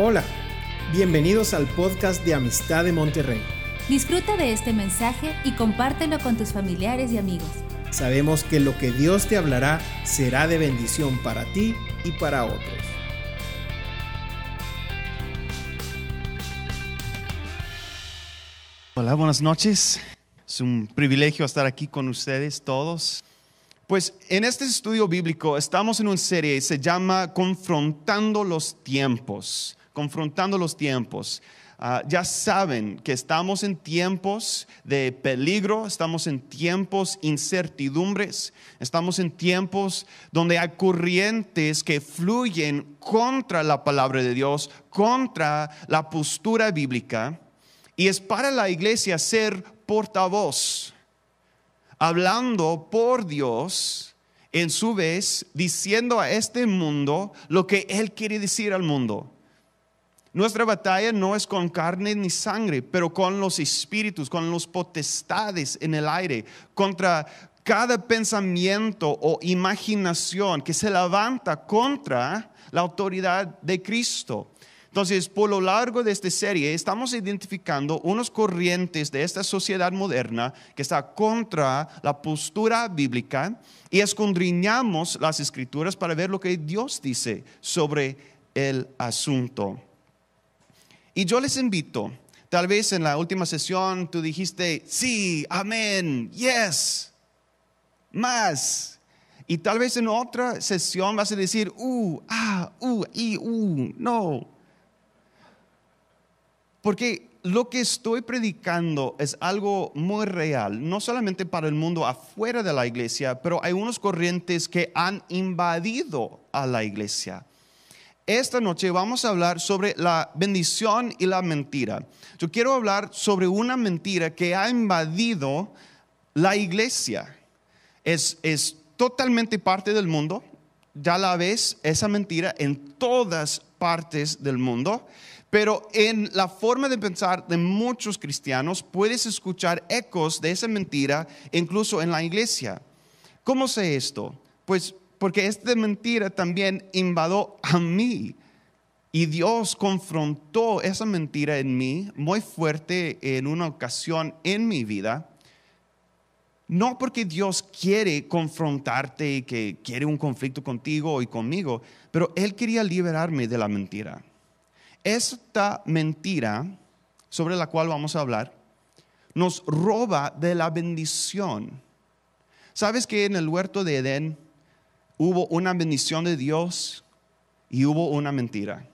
Hola, bienvenidos al podcast de Amistad de Monterrey. Disfruta de este mensaje y compártelo con tus familiares y amigos. Sabemos que lo que Dios te hablará será de bendición para ti y para otros. Hola, buenas noches. Es un privilegio estar aquí con ustedes todos. Pues en este estudio bíblico estamos en una serie, se llama Confrontando los tiempos confrontando los tiempos. Ah, ya saben que estamos en tiempos de peligro, estamos en tiempos incertidumbres, estamos en tiempos donde hay corrientes que fluyen contra la palabra de Dios, contra la postura bíblica. Y es para la iglesia ser portavoz, hablando por Dios, en su vez, diciendo a este mundo lo que Él quiere decir al mundo. Nuestra batalla no es con carne ni sangre, pero con los espíritus, con los potestades en el aire, contra cada pensamiento o imaginación que se levanta contra la autoridad de Cristo. Entonces, por lo largo de esta serie, estamos identificando unos corrientes de esta sociedad moderna que está contra la postura bíblica y escondriñamos las escrituras para ver lo que Dios dice sobre el asunto. Y yo les invito, tal vez en la última sesión tú dijiste, sí, amén, yes, más. Y tal vez en otra sesión vas a decir, uh, ah, uh, y, uh, no. Porque lo que estoy predicando es algo muy real, no solamente para el mundo afuera de la iglesia, pero hay unos corrientes que han invadido a la iglesia esta noche vamos a hablar sobre la bendición y la mentira. Yo quiero hablar sobre una mentira que ha invadido la iglesia. Es, es totalmente parte del mundo. Ya la ves, esa mentira en todas partes del mundo. Pero en la forma de pensar de muchos cristianos puedes escuchar ecos de esa mentira incluso en la iglesia. ¿Cómo sé esto? Pues porque esta mentira también invadió a mí. Y Dios confrontó esa mentira en mí muy fuerte en una ocasión en mi vida. No porque Dios quiere confrontarte y que quiere un conflicto contigo y conmigo, pero Él quería liberarme de la mentira. Esta mentira sobre la cual vamos a hablar nos roba de la bendición. ¿Sabes que en el huerto de Edén hubo una bendición de Dios y hubo una mentira.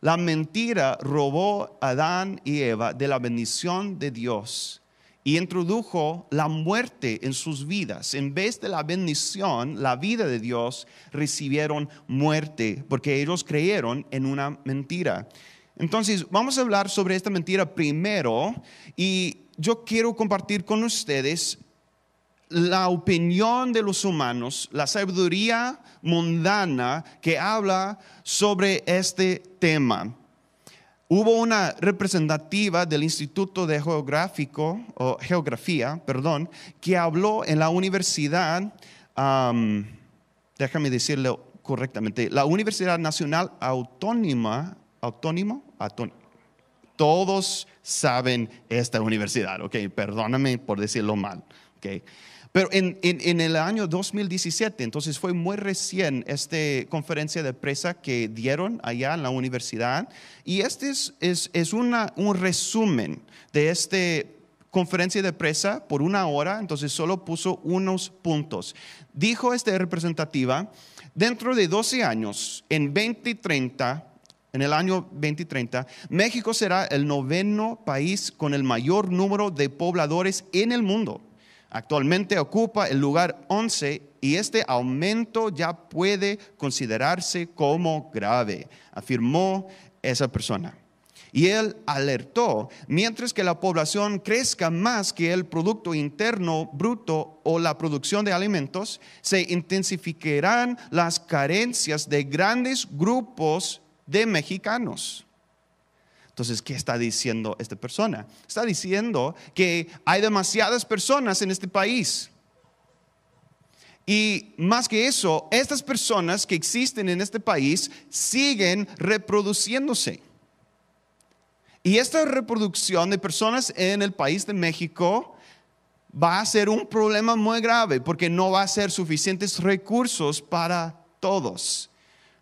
La mentira robó a Adán y Eva de la bendición de Dios y introdujo la muerte en sus vidas. En vez de la bendición, la vida de Dios, recibieron muerte porque ellos creyeron en una mentira. Entonces, vamos a hablar sobre esta mentira primero y yo quiero compartir con ustedes la opinión de los humanos, la sabiduría mundana que habla sobre este tema. Hubo una representativa del Instituto de Geográfico, o Geografía, perdón, que habló en la universidad, déjame decirlo correctamente, la Universidad Nacional Autónoma, autónimo, todos saben esta universidad, ok, perdóname por decirlo mal, ok. Pero en, el año 2017, entonces fue muy recién esta conferencia de prensa que dieron allá en la universidad. Y este es, es, una, un resumen de esta conferencia de prensa por una hora, entonces solo puso unos puntos. Dijo esta representativa, dentro de 12 años, en 2030, en el año 2030, México será el noveno país con el mayor número de pobladores en el mundo. Actualmente ocupa el lugar 11 y este aumento ya puede considerarse como grave, afirmó esa persona. Y él alertó, mientras que la población crezca más que el Producto Interno Bruto o la producción de alimentos, se intensificarán las carencias de grandes grupos de mexicanos. Entonces, ¿qué está diciendo esta persona? Está diciendo que hay demasiadas personas en este país. Y más que eso, estas personas que existen en este país siguen reproduciéndose. Y esta reproducción de personas en el país de México va a ser un problema muy grave porque no va a ser suficientes recursos para todos.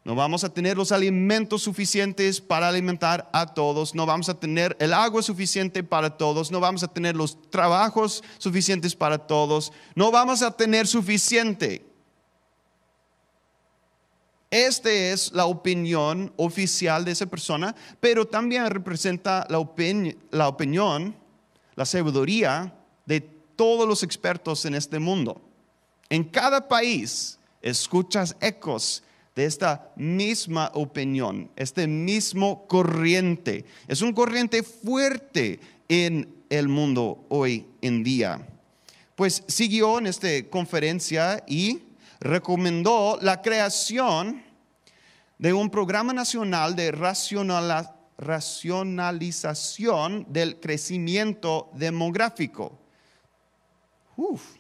No vamos a tener los alimentos suficientes para alimentar a todos, no vamos a tener el agua suficiente para todos, no vamos a tener los trabajos suficientes para todos, no vamos a tener suficiente. Esta es la opinión oficial de esa persona, pero también representa la, la opinión, la sabiduría de todos los expertos en este mundo. En cada país escuchas ecos de esta misma opinión, este mismo corriente. Es un corriente fuerte en el mundo hoy en día. Pues siguió en esta conferencia y recomendó la creación de un programa nacional de racionalización del crecimiento demográfico. Uf,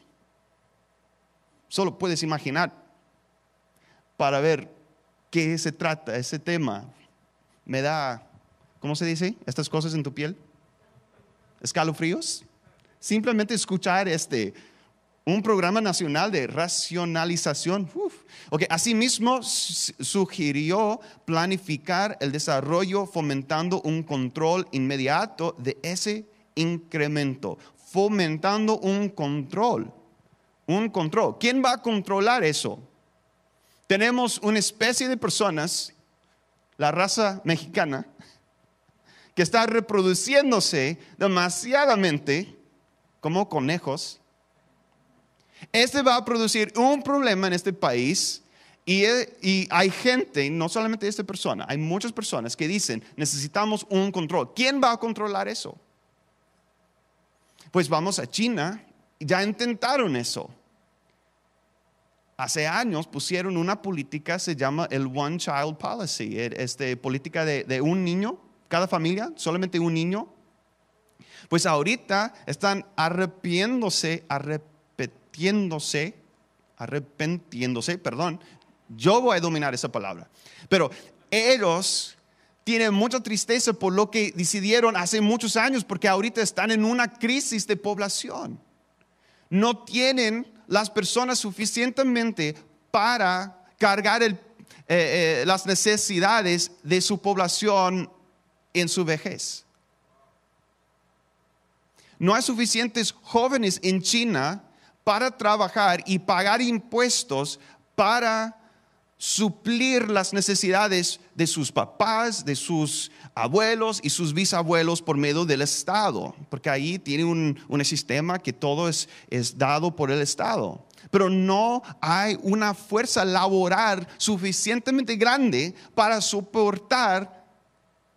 solo puedes imaginar para ver qué se trata ese tema. Me da, ¿cómo se dice? Estas cosas en tu piel. Escalofríos. Simplemente escuchar este, un programa nacional de racionalización. Uf. Okay. Asimismo, sugirió planificar el desarrollo fomentando un control inmediato de ese incremento, fomentando un control. Un control. ¿Quién va a controlar eso? Tenemos una especie de personas, la raza mexicana, que está reproduciéndose demasiadamente como conejos. Este va a producir un problema en este país y, y, hay gente, no solamente esta persona, hay muchas personas que dicen, necesitamos un control. ¿Quién va a controlar eso? Pues vamos a China, ya intentaron eso hace años pusieron una política, se llama el One Child Policy, este, política de, un niño, cada familia, solamente un niño. Pues ahorita están arrepiéndose, arrepentiéndose, arrepentiéndose, perdón. Yo voy a dominar esa palabra. Pero ellos tienen mucha tristeza por lo que decidieron hace muchos años, porque ahorita están en una crisis de población. No tienen las personas suficientemente para cargar eh, eh, las necesidades de su población en su vejez. No hay suficientes jóvenes en China para trabajar y pagar impuestos para suplir las necesidades de sus papás, de sus abuelos y sus bisabuelos por medio del Estado, porque ahí tiene un, sistema que todo es, es dado por el Estado. Pero no hay una fuerza laboral suficientemente grande para soportar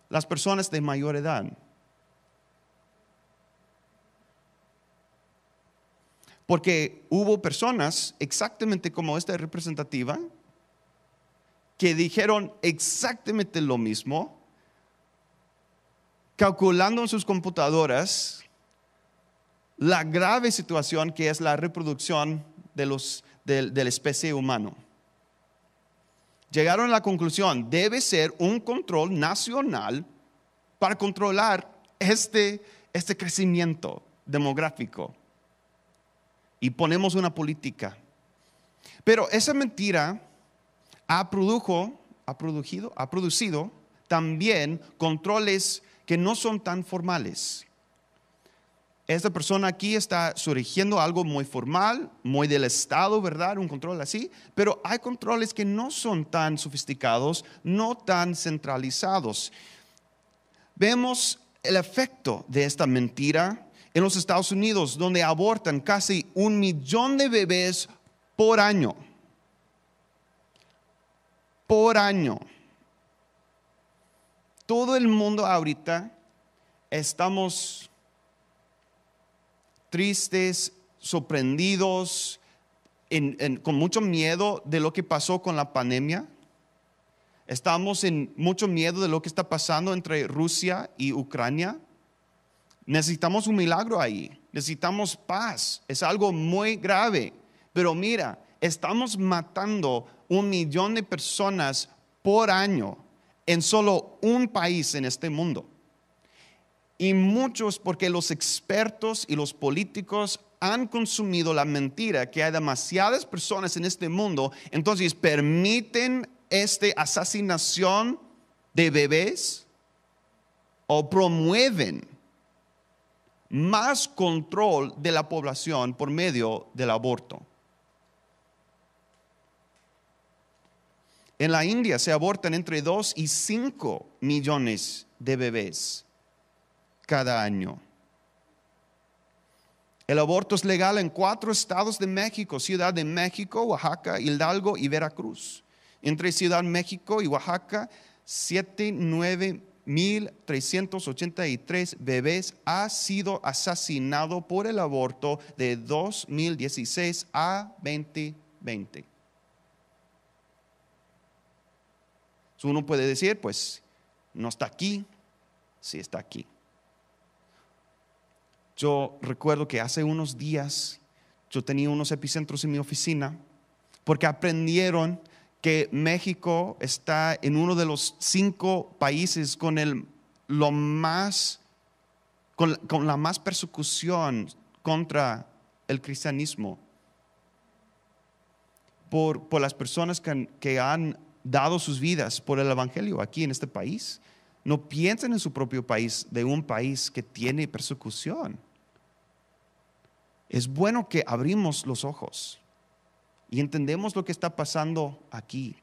las personas de mayor edad. Porque hubo personas exactamente como esta representativa, que dijeron exactamente lo mismo, calculando en sus computadoras la grave situación que es la reproducción de, los, de, la especie humana. Llegaron a la conclusión, debe ser un control nacional para controlar este, este crecimiento demográfico. Y ponemos una política. Pero esa mentira ha, produjo, ha, producido, ha producido también controles que no son tan formales. Esta persona aquí está surgiendo algo muy formal, muy del Estado, ¿verdad? Un control así, pero hay controles que no son tan sofisticados, no tan centralizados. Vemos el efecto de esta mentira en los Estados Unidos, donde abortan casi un millón de bebés por año por año. Todo el mundo ahorita estamos tristes, sorprendidos, con mucho miedo de lo que pasó con la pandemia. Estamos en mucho miedo de lo que está pasando entre Rusia y Ucrania. Necesitamos un milagro ahí. Necesitamos paz. Es algo muy grave. Pero mira, estamos matando un millón de personas por año en solo un país en este mundo. Y muchos porque los expertos y los políticos han consumido la mentira que hay demasiadas personas en este mundo, entonces permiten esta asesinación de bebés o promueven más control de la población por medio del aborto. En la India se abortan entre 2 y 5 millones de bebés cada año. El aborto es legal en cuatro estados de México, Ciudad de México, Oaxaca, Hidalgo y Veracruz. Entre Ciudad de México y Oaxaca, 7, 9 1.383 bebés ha sido asesinado por el aborto de 2016 a 2020. Uno puede decir, pues, no está aquí, sí está aquí. Yo recuerdo que hace unos días yo tenía unos epicentros en mi oficina porque aprendieron que México está en uno de los cinco países con el lo más con, la más persecución contra el cristianismo por, por las personas que, que han dado sus vidas por el Evangelio aquí en este país. No piensen en su propio país, de un país que tiene persecución. Es bueno que abrimos los ojos y entendemos lo que está pasando aquí.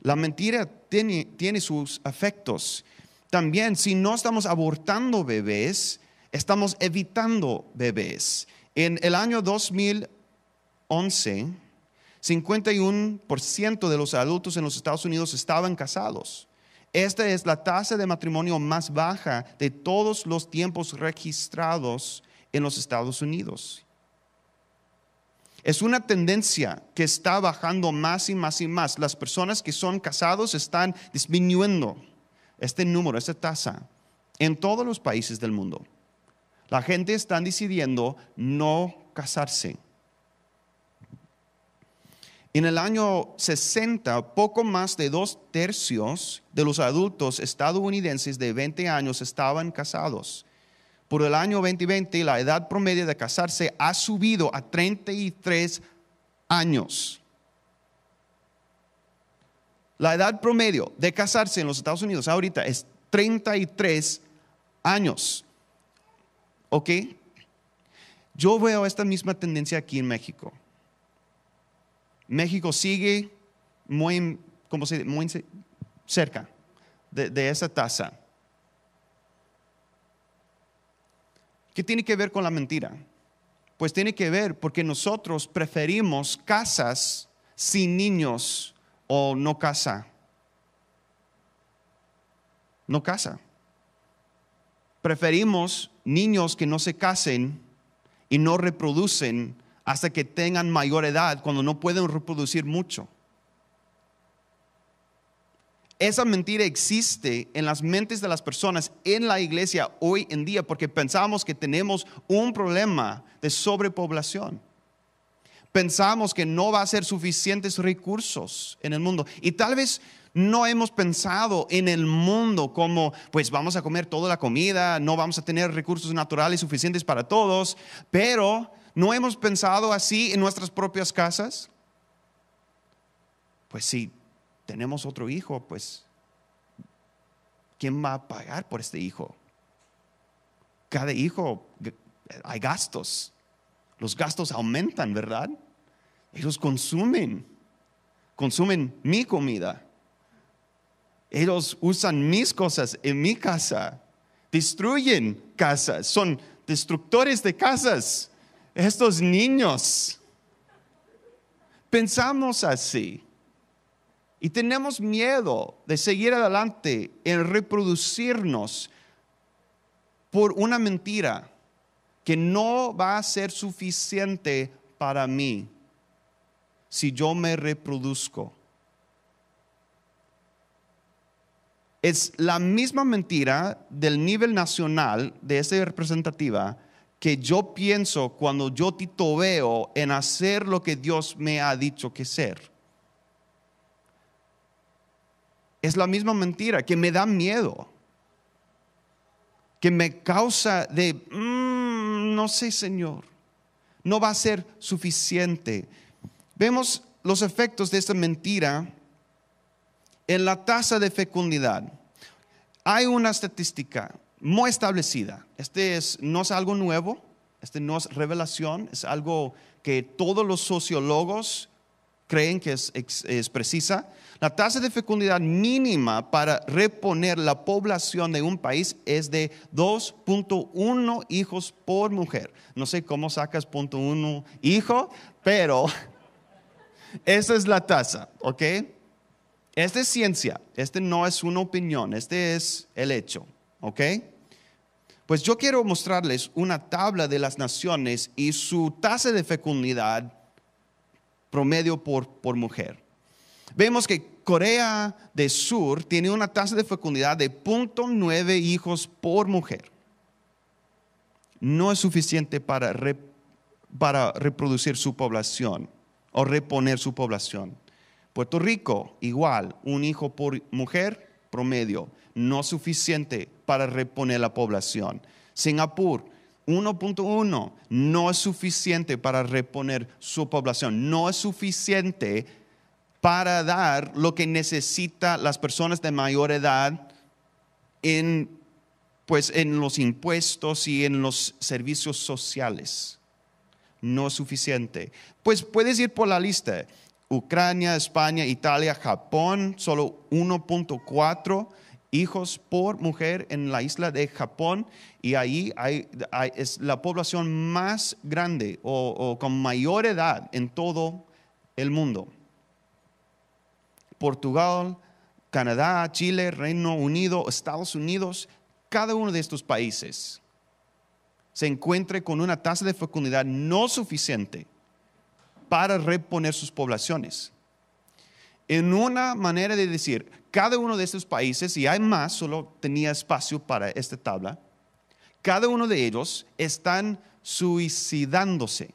La mentira tiene, tiene sus efectos. También, si no estamos abortando bebés, estamos evitando bebés. En el año 2011, 51% de los adultos en los Estados Unidos estaban casados. Esta es la tasa de matrimonio más baja de todos los tiempos registrados en los Estados Unidos. Es una tendencia que está bajando más y más y más. Las personas que son casados están disminuyendo este número, esta tasa, en todos los países del mundo. La gente está decidiendo no casarse. En el año 60, poco más de dos tercios de los adultos estadounidenses de 20 años estaban casados. Por el año 2020, la edad promedio de casarse ha subido a 33 años. La edad promedio de casarse en los Estados Unidos ahorita es 33 años. ¿Ok? Yo veo esta misma tendencia aquí en México. México sigue muy, ¿cómo se muy cerca de, esa tasa. ¿Qué tiene que ver con la mentira? Pues tiene que ver porque nosotros preferimos casas sin niños o no casa. No casa. Preferimos niños que no se casen y no reproducen hasta que tengan mayor edad, cuando no pueden reproducir mucho. Esa mentira existe en las mentes de las personas en la iglesia hoy en día porque pensamos que tenemos un problema de sobrepoblación. Pensamos que no va a ser suficientes recursos en el mundo. Y tal vez no hemos pensado en el mundo como, pues vamos a comer toda la comida, no vamos a tener recursos naturales suficientes para todos, pero ¿No hemos pensado así en nuestras propias casas? Pues si tenemos otro hijo, pues ¿quién va a pagar por este hijo? Cada hijo hay gastos. Los gastos aumentan, ¿verdad? Ellos consumen, consumen mi comida. Ellos usan mis cosas en mi casa, destruyen casas, son destructores de casas estos niños. Pensamos así. Y tenemos miedo de seguir adelante en reproducirnos por una mentira que no va a ser suficiente para mí si yo me reproduzco. Es la misma mentira del nivel nacional de esa representativa que yo pienso cuando yo titubeo en hacer lo que Dios me ha dicho que ser. Es la misma mentira que me da miedo, que me causa de, mm, no sé, Señor, no va a ser suficiente. Vemos los efectos de esta mentira en la tasa de fecundidad. Hay una estadística muy establecida. Este es, no es algo nuevo, este no es revelación, es algo que todos los sociólogos creen que es, precisa. La tasa de fecundidad mínima para reponer la población de un país es de 2.1 hijos por mujer. No sé cómo sacas .1 hijo, pero esa es la tasa, ¿ok? Esta es ciencia, este no es una opinión, este es el hecho, ¿ok? Pues yo quiero mostrarles una tabla de las naciones y su tasa de fecundidad promedio por, por mujer. Vemos que Corea del Sur tiene una tasa de fecundidad de 0.9 hijos por mujer. No es suficiente para, para reproducir su población o reponer su población. Puerto Rico, igual, un hijo por mujer promedio, no suficiente para reponer la población. Singapur, 1.1, no es suficiente para reponer su población, no es suficiente para dar lo que necesitan las personas de mayor edad en, pues, en los impuestos y en los servicios sociales. No es suficiente. Pues puedes ir por la lista. Ucrania, España, Italia, Japón, solo 1.4 hijos por mujer en la isla de Japón y ahí es la población más grande o, con mayor edad en todo el mundo. Portugal, Canadá, Chile, Reino Unido, Estados Unidos, cada uno de estos países se encuentra con una tasa de fecundidad no suficiente para reponer sus poblaciones. En una manera de decir, cada uno de estos países, y hay más, solo tenía espacio para esta tabla, cada uno de ellos están suicidándose.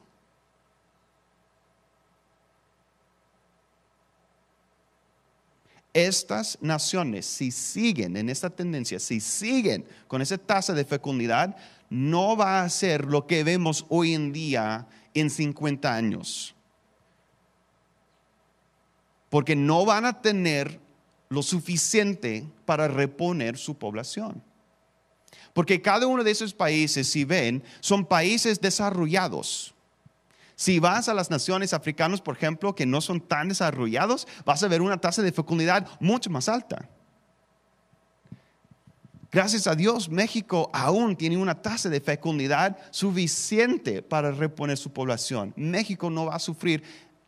Estas naciones, si siguen en esta tendencia, si siguen con esa tasa de fecundidad, no va a ser lo que vemos hoy en día en 50 años porque no van a tener lo suficiente para reponer su población. Porque cada uno de esos países, si ven, son países desarrollados. Si vas a las naciones africanas, por ejemplo, que no son tan desarrollados, vas a ver una tasa de fecundidad mucho más alta. Gracias a Dios, México aún tiene una tasa de fecundidad suficiente para reponer su población. México no va a sufrir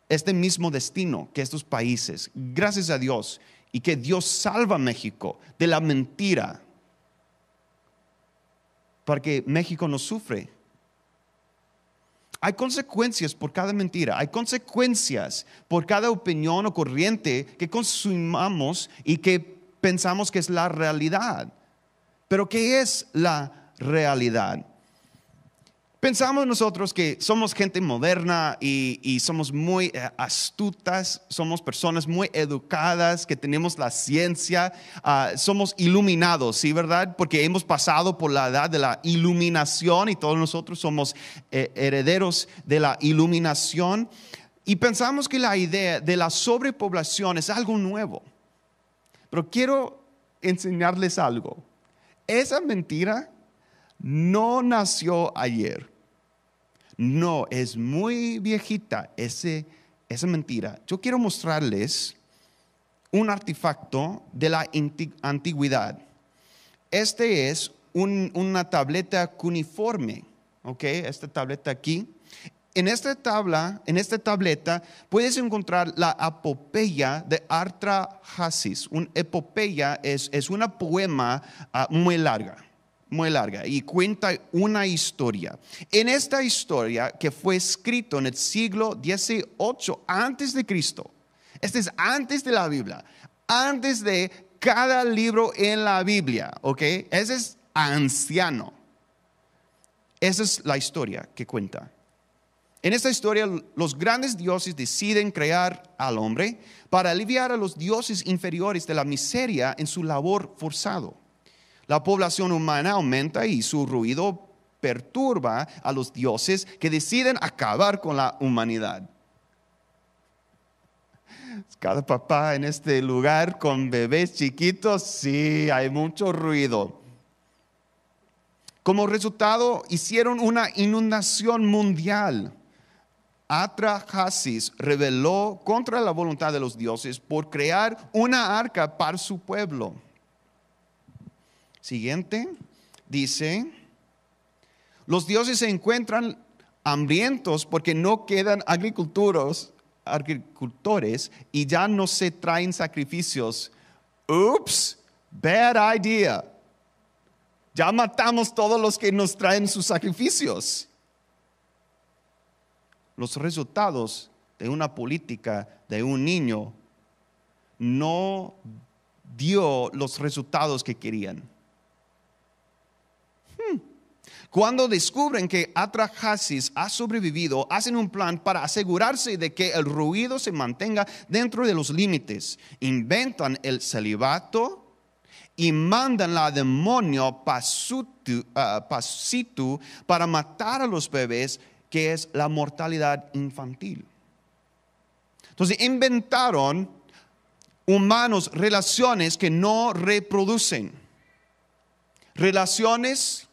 este mismo destino que estos países, gracias a Dios, y que Dios salva a México de la mentira, para que México no sufre. Hay consecuencias por cada mentira, hay consecuencias por cada opinión o corriente que consumamos y que pensamos que es la realidad. Pero ¿qué es la realidad? Pensamos nosotros que somos gente moderna y, somos muy eh, astutas, somos personas muy educadas, que tenemos la ciencia, ah, somos iluminados, ¿sí, verdad? Porque hemos pasado por la edad de la iluminación y todos nosotros somos eh, herederos de la iluminación. Y pensamos que la idea de la sobrepoblación es algo nuevo. Pero quiero enseñarles algo. Esa mentira no nació ayer. No, es muy viejita ese, esa mentira. Yo quiero mostrarles un artefacto de la antigüedad. Este es una tableta cuneiforme, ¿ok? Esta tableta aquí. En esta tabla, en esta tableta, puedes encontrar la epopeya de Artra Hasis. Un epopeya es, es una poema ah, muy larga muy larga y cuenta una historia. En esta historia que fue escrito en el siglo XVIII antes de Cristo, este es antes de la Biblia, antes de cada libro en la Biblia, ¿ok? Ese es anciano. Esa es la historia que cuenta. En esta historia, los grandes dioses deciden crear al hombre para aliviar a los dioses inferiores de la miseria en su labor forzado. La población humana aumenta y su ruido perturba a los dioses que deciden acabar con la humanidad. Cada papá en este lugar con bebés chiquitos, sí, hay mucho ruido. Como resultado, hicieron una inundación mundial. Atrahasis rebeló contra la voluntad de los dioses por crear una arca para su pueblo. Siguiente, dice, los dioses se encuentran hambrientos porque no quedan agricultores y ya no se traen sacrificios. Ups, bad idea. Ya matamos todos los que nos traen sus sacrificios. Los resultados de una política de un niño no dio los resultados que querían. Cuando descubren que Atrahasis ha sobrevivido, hacen un plan para asegurarse de que el ruido se mantenga dentro de los límites. Inventan el celibato y mandan la demonio ah, Pasitu para matar a los bebés, que es la mortalidad infantil. Entonces inventaron humanos relaciones que no reproducen. Relaciones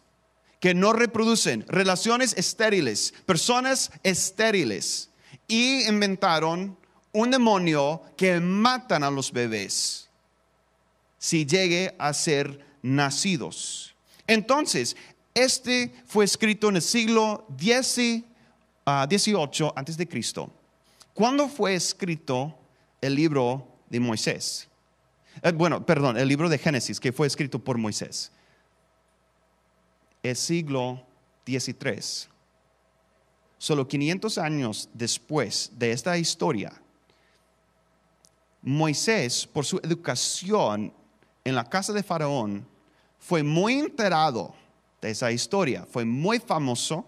que no reproducen, relaciones estériles, personas estériles. Y inventaron un demonio que matan a los bebés si llegue a ser nacidos. Entonces, este fue escrito en el siglo XVIII uh, antes de Cristo. ¿Cuándo fue escrito el libro de Moisés? Eh, bueno, perdón, el libro de Génesis que fue escrito por Moisés el siglo XIII. Solo 500 años después de esta historia, Moisés, por su educación en la casa de Faraón, fue muy enterado de esa historia, fue muy famoso,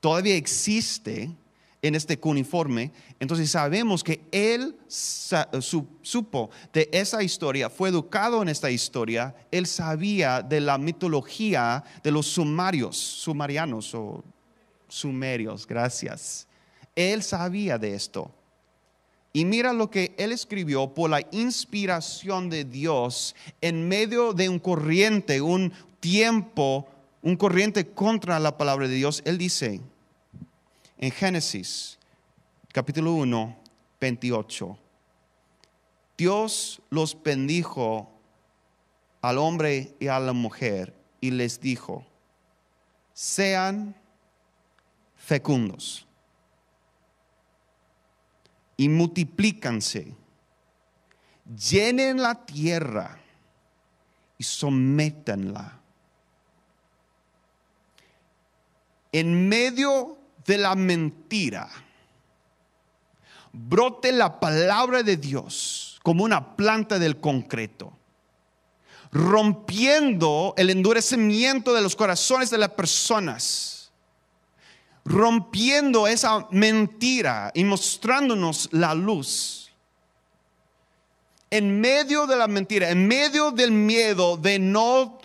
todavía existe en este cuneiforme, entonces sabemos que él supo de esa historia, fue educado en esta historia, él sabía de la mitología de los sumarios, sumarianos o sumerios, gracias. Él sabía de esto. Y mira lo que él escribió por la inspiración de Dios en medio de un corriente, un tiempo, un corriente contra la palabra de Dios. Él dice, en Génesis capítulo 1, 28. Dios los bendijo al hombre y a la mujer y les dijo, sean fecundos y multiplícanse, llenen la tierra y sométanla. En medio de la mentira brote la palabra de Dios como una planta del concreto, rompiendo el endurecimiento de los corazones de las personas, rompiendo esa mentira y mostrándonos la luz. En medio de la mentira, en medio del miedo de no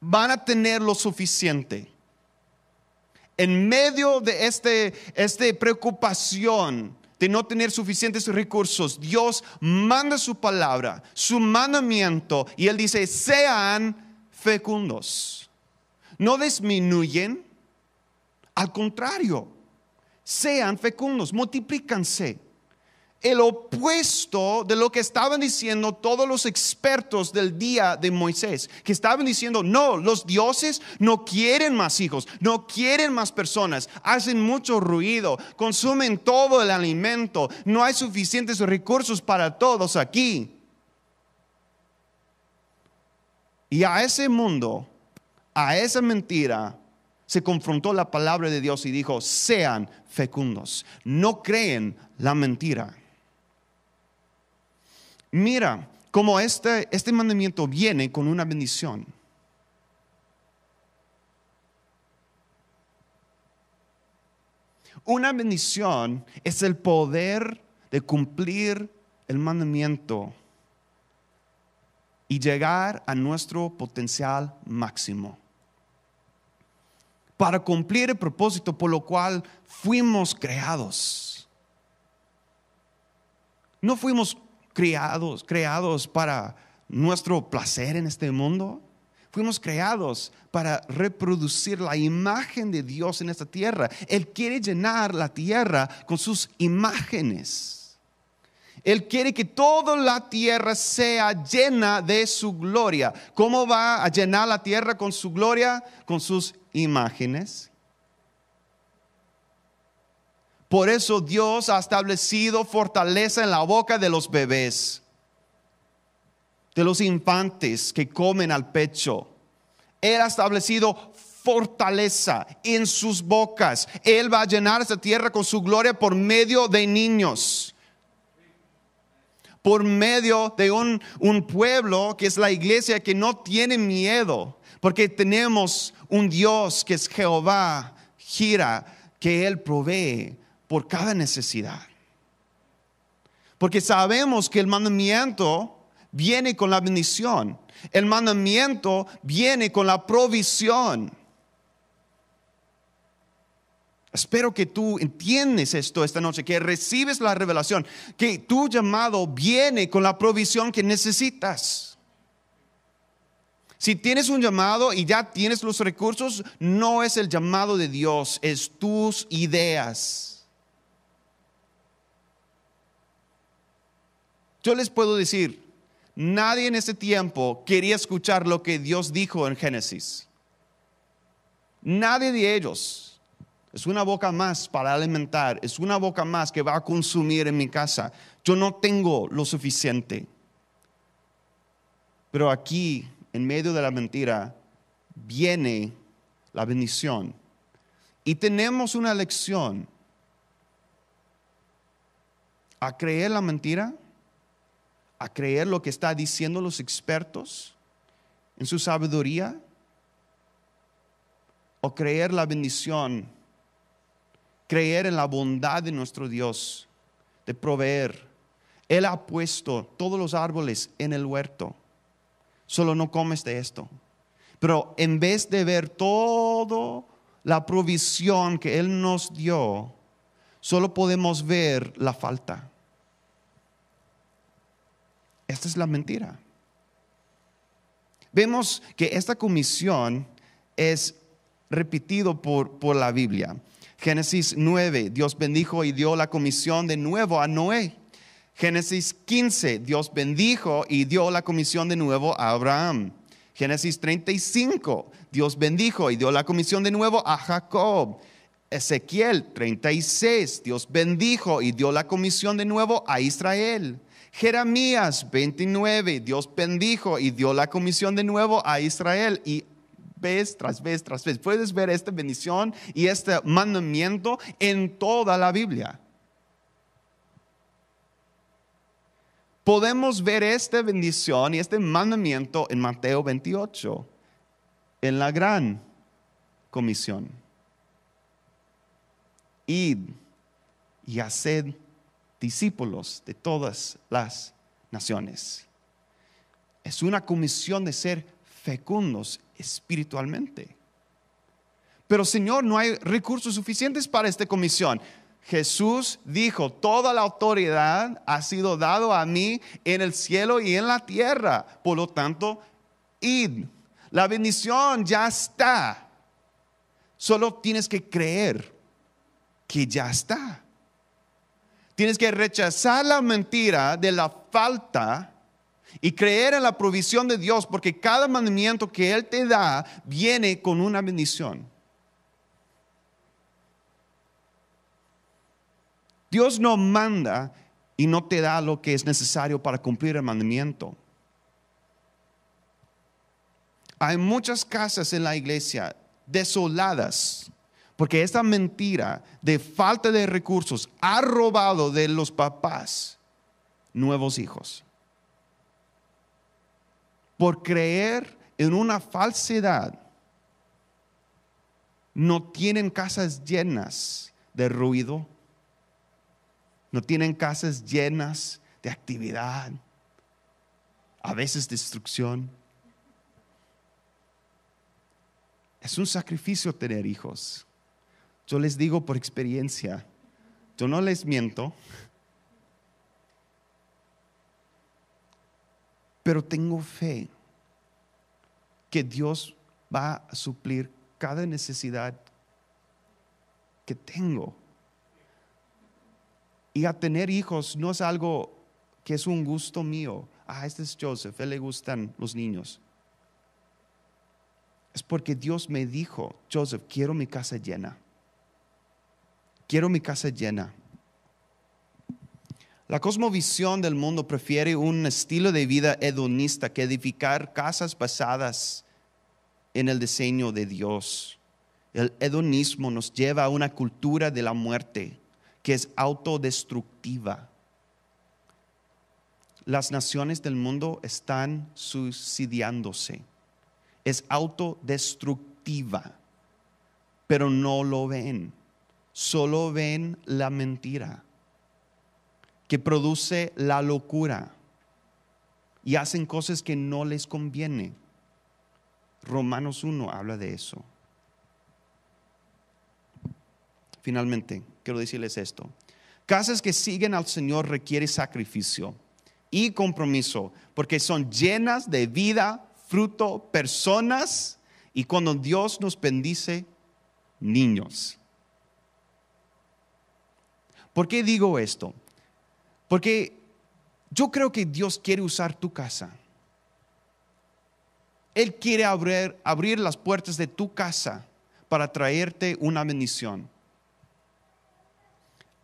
van a tener lo suficiente en medio de este, esta preocupación de no tener suficientes recursos, Dios manda su palabra, su mandamiento, y Él dice, sean fecundos. No disminuyen, al contrario, sean fecundos, multiplícanse el opuesto de lo que estaban diciendo todos los expertos del día de Moisés, que estaban diciendo, no, los dioses no quieren más hijos, no quieren más personas, hacen mucho ruido, consumen todo el alimento, no hay suficientes recursos para todos aquí. Y a ese mundo, a esa mentira, se confrontó la palabra de Dios y dijo, sean fecundos, no creen la mentira. Mira cómo este, este mandamiento viene con una bendición. Una bendición es el poder de cumplir el mandamiento y llegar a nuestro potencial máximo. Para cumplir el propósito por lo cual fuimos creados. No fuimos creados, creados para nuestro placer en este mundo. Fuimos creados para reproducir la imagen de Dios en esta tierra. Él quiere llenar la tierra con sus imágenes. Él quiere que toda la tierra sea llena de su gloria. ¿Cómo va a llenar la tierra con su gloria? Con sus imágenes. Por eso Dios ha establecido fortaleza en la boca de los bebés de los infantes que comen al pecho. Él ha establecido fortaleza en sus bocas. Él va a llenar esta tierra con su gloria por medio de niños. Por medio de un, pueblo que es la iglesia que no tiene miedo. Porque tenemos un Dios que es Jehová, gira, que Él provee por cada necesidad. Porque sabemos que el mandamiento viene con la bendición. El mandamiento viene con la provisión. Espero que tú entiendes esto esta noche, que recibes la revelación, que tu llamado viene con la provisión que necesitas. Si tienes un llamado y ya tienes los recursos, no es el llamado de Dios, es tus ideas. Yo les puedo decir, Nadie en ese tiempo quería escuchar lo que Dios dijo en Génesis. Nadie de ellos. Es una boca más para alimentar, es una boca más que va a consumir en mi casa. Yo no tengo lo suficiente. Pero aquí, en medio de la mentira, viene la bendición. Y tenemos una lección. A creer la mentira a creer lo que está diciendo los expertos en su sabiduría? ¿O creer la bendición? Creer en la bondad de nuestro Dios de proveer. Él ha puesto todos los árboles en el huerto. Solo no comes de esto. Pero en vez de ver toda la provisión que Él nos dio, solo podemos ver la falta. Esta es la mentira. Vemos que esta comisión es repetido por, por la Biblia. Génesis 9, Dios bendijo y dio la comisión de nuevo a Noé. Génesis 15, Dios bendijo y dio la comisión de nuevo a Abraham. Génesis 35, Dios bendijo y dio la comisión de nuevo a Jacob. Ezequiel 36, Dios bendijo y dio la comisión de nuevo a Israel. Jeremías 29, Dios bendijo y dio la comisión de nuevo a Israel y vez tras vez tras vez. Puedes ver esta bendición y este mandamiento en toda la Biblia. Podemos ver esta bendición y este mandamiento en Mateo 28, en la gran comisión. Id y haced discípulos de todas las naciones. Es una comisión de ser fecundos espiritualmente. Pero Señor, no hay recursos suficientes para esta comisión. Jesús dijo, toda la autoridad ha sido dado a mí en el cielo y en la tierra. Por lo tanto, id. La bendición ya está. Solo tienes que creer que ya está. Tienes que rechazar la mentira de la falta y creer en la provisión de Dios, porque cada mandamiento que Él te da viene con una bendición. Dios no manda y no te da lo que es necesario para cumplir el mandamiento. Hay muchas casas en la iglesia desoladas porque esta mentira de falta de recursos ha robado de los papás nuevos hijos. Por creer en una falsedad, no tienen casas llenas de ruido. No tienen casas llenas de actividad, a veces destrucción. Es un sacrificio tener hijos. Yo les digo por experiencia, yo no les miento, pero tengo fe que Dios va a suplir cada necesidad que tengo. Y a tener hijos no es algo que es un gusto mío. Ah, este es Joseph, a él le gustan los niños. Es porque Dios me dijo, Joseph, quiero mi casa llena. Quiero mi casa llena. La cosmovisión del mundo prefiere un estilo de vida hedonista que edificar casas basadas en el diseño de Dios. El hedonismo nos lleva a una cultura de la muerte que es autodestructiva. Las naciones del mundo están suicidiándose. Es autodestructiva, pero no lo ven. Solo ven la mentira que produce la locura y hacen cosas que no les conviene. Romanos 1 habla de eso. Finalmente, quiero decirles esto. Casas que siguen al Señor requiere sacrificio y compromiso, porque son llenas de vida, fruto, personas, y cuando Dios nos bendice, niños. ¿Por qué digo esto? Porque yo creo que Dios quiere usar tu casa. Él quiere abrir, abrir las puertas de tu casa para traerte una bendición.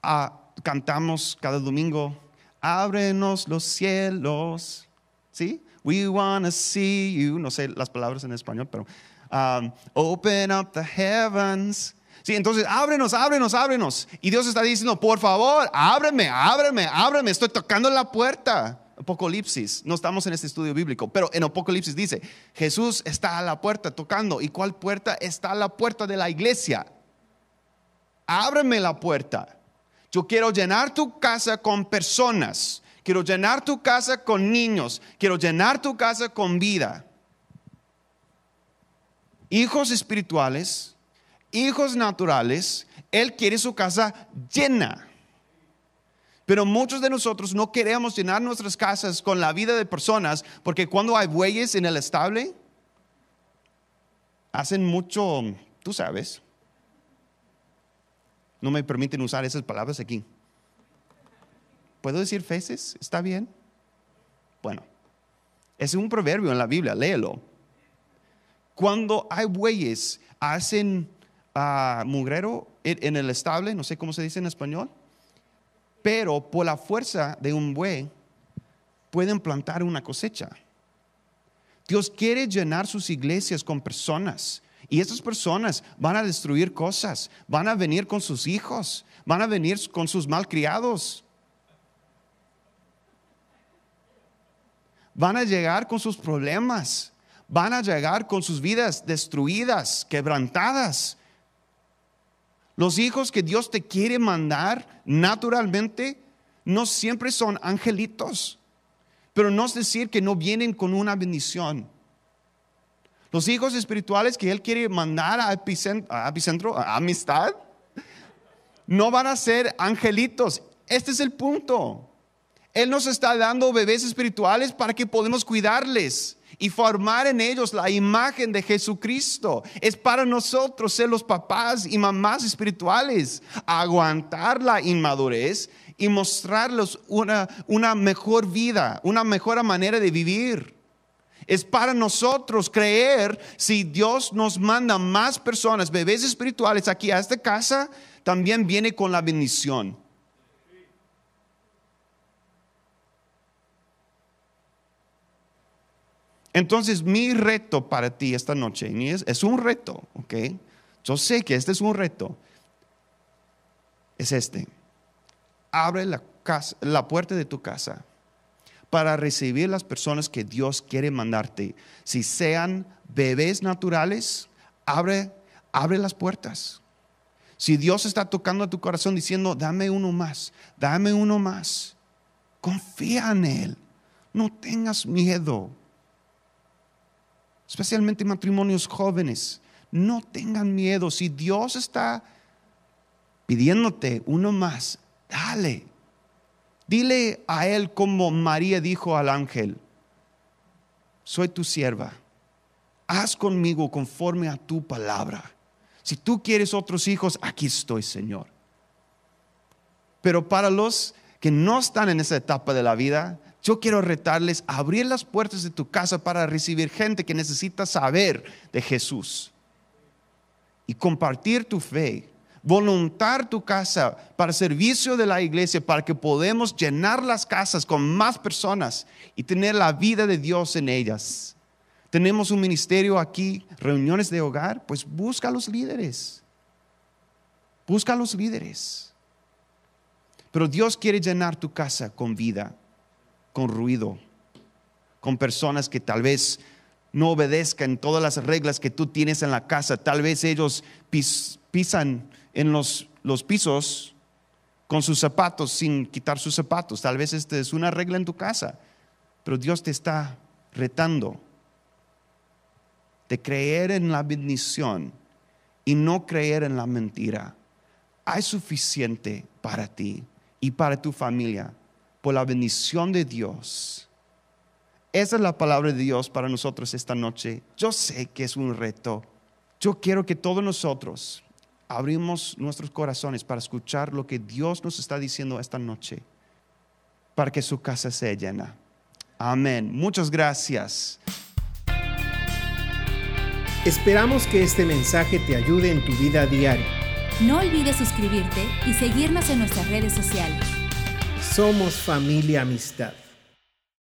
Ah, cantamos cada domingo, ábrenos los cielos. ¿Sí? We want to see you. No sé las palabras en español, pero um, open up the heavens. Sí, entonces ábrenos, ábrenos, ábrenos. Y Dios está diciendo, por favor, ábreme, ábreme, ábreme. Estoy tocando la puerta. Apocalipsis, no estamos en este estudio bíblico, pero en Apocalipsis dice, Jesús está a la puerta tocando. ¿Y cuál puerta? Está a la puerta de la iglesia. Ábreme la puerta. Yo quiero llenar tu casa con personas. Quiero llenar tu casa con niños. Quiero llenar tu casa con vida. Hijos espirituales hijos naturales, Él quiere su casa llena. Pero muchos de nosotros no queremos llenar nuestras casas con la vida de personas porque cuando hay bueyes en el estable, hacen mucho, tú sabes. No me permiten usar esas palabras aquí. ¿Puedo decir feces? ¿Está bien? Bueno, es un proverbio en la Biblia, léelo. Cuando hay bueyes, hacen mugrero en el estable, no sé cómo se dice en español, pero por la fuerza de un buey pueden plantar una cosecha. Dios quiere llenar sus iglesias con personas y esas personas van a destruir cosas, van a venir con sus hijos, van a venir con sus malcriados. Van a llegar con sus problemas, van a llegar con sus vidas destruidas, quebrantadas. Los hijos que Dios te quiere mandar naturalmente no siempre son angelitos, pero no es decir que no vienen con una bendición. Los hijos espirituales que Él quiere mandar a epicentro, a amistad, no van a ser angelitos. Este es el punto. Él nos está dando bebés espirituales para que podamos cuidarles y formar en ellos la imagen de Jesucristo. Es para nosotros ser los papás y mamás espirituales, aguantar la inmadurez y mostrarles una, una mejor vida, una mejor manera de vivir. Es para nosotros creer si Dios nos manda más personas, bebés espirituales aquí a esta casa, también viene con la bendición. Entonces, mi reto para ti esta noche es, un reto, ¿ok? Yo sé que este es un reto. Es este. Abre la, la puerta de tu casa para recibir las personas que Dios quiere mandarte. Si sean bebés naturales, abre, abre las puertas. Si Dios está tocando a tu corazón diciendo, dame uno más, dame uno más, confía en Él. No tengas miedo. Especialmente matrimonios jóvenes. No tengan miedo. Si Dios está pidiéndote uno más, dale. Dile a Él como María dijo al ángel, soy tu sierva. Haz conmigo conforme a tu palabra. Si tú quieres otros hijos, aquí estoy, Señor. Pero para los que no están en esa etapa de la vida, yo quiero retarles a abrir las puertas de tu casa para recibir gente que necesita saber de Jesús y compartir tu fe, voluntar tu casa para servicio de la iglesia, para que podamos llenar las casas con más personas y tener la vida de Dios en ellas. Tenemos un ministerio aquí, reuniones de hogar, pues busca a los líderes. Busca a los líderes. Pero Dios quiere llenar tu casa con vida, con ruido, con personas que tal vez no obedezcan todas las reglas que tú tienes en la casa. Tal vez ellos pisan en los, los pisos con sus zapatos sin quitar sus zapatos. Tal vez esta es una regla en tu casa, pero Dios te está retando de creer en la bendición y no creer en la mentira. Hay suficiente para ti y para tu familia por la bendición de Dios. Esa es la palabra de Dios para nosotros esta noche. Yo sé que es un reto. Yo quiero que todos nosotros abrimos nuestros corazones para escuchar lo que Dios nos está diciendo esta noche, para que su casa sea llena. Amén. Muchas gracias. Esperamos que este mensaje te ayude en tu vida diaria. No olvides suscribirte y seguirnos en nuestras redes sociales. Somos familia amistad.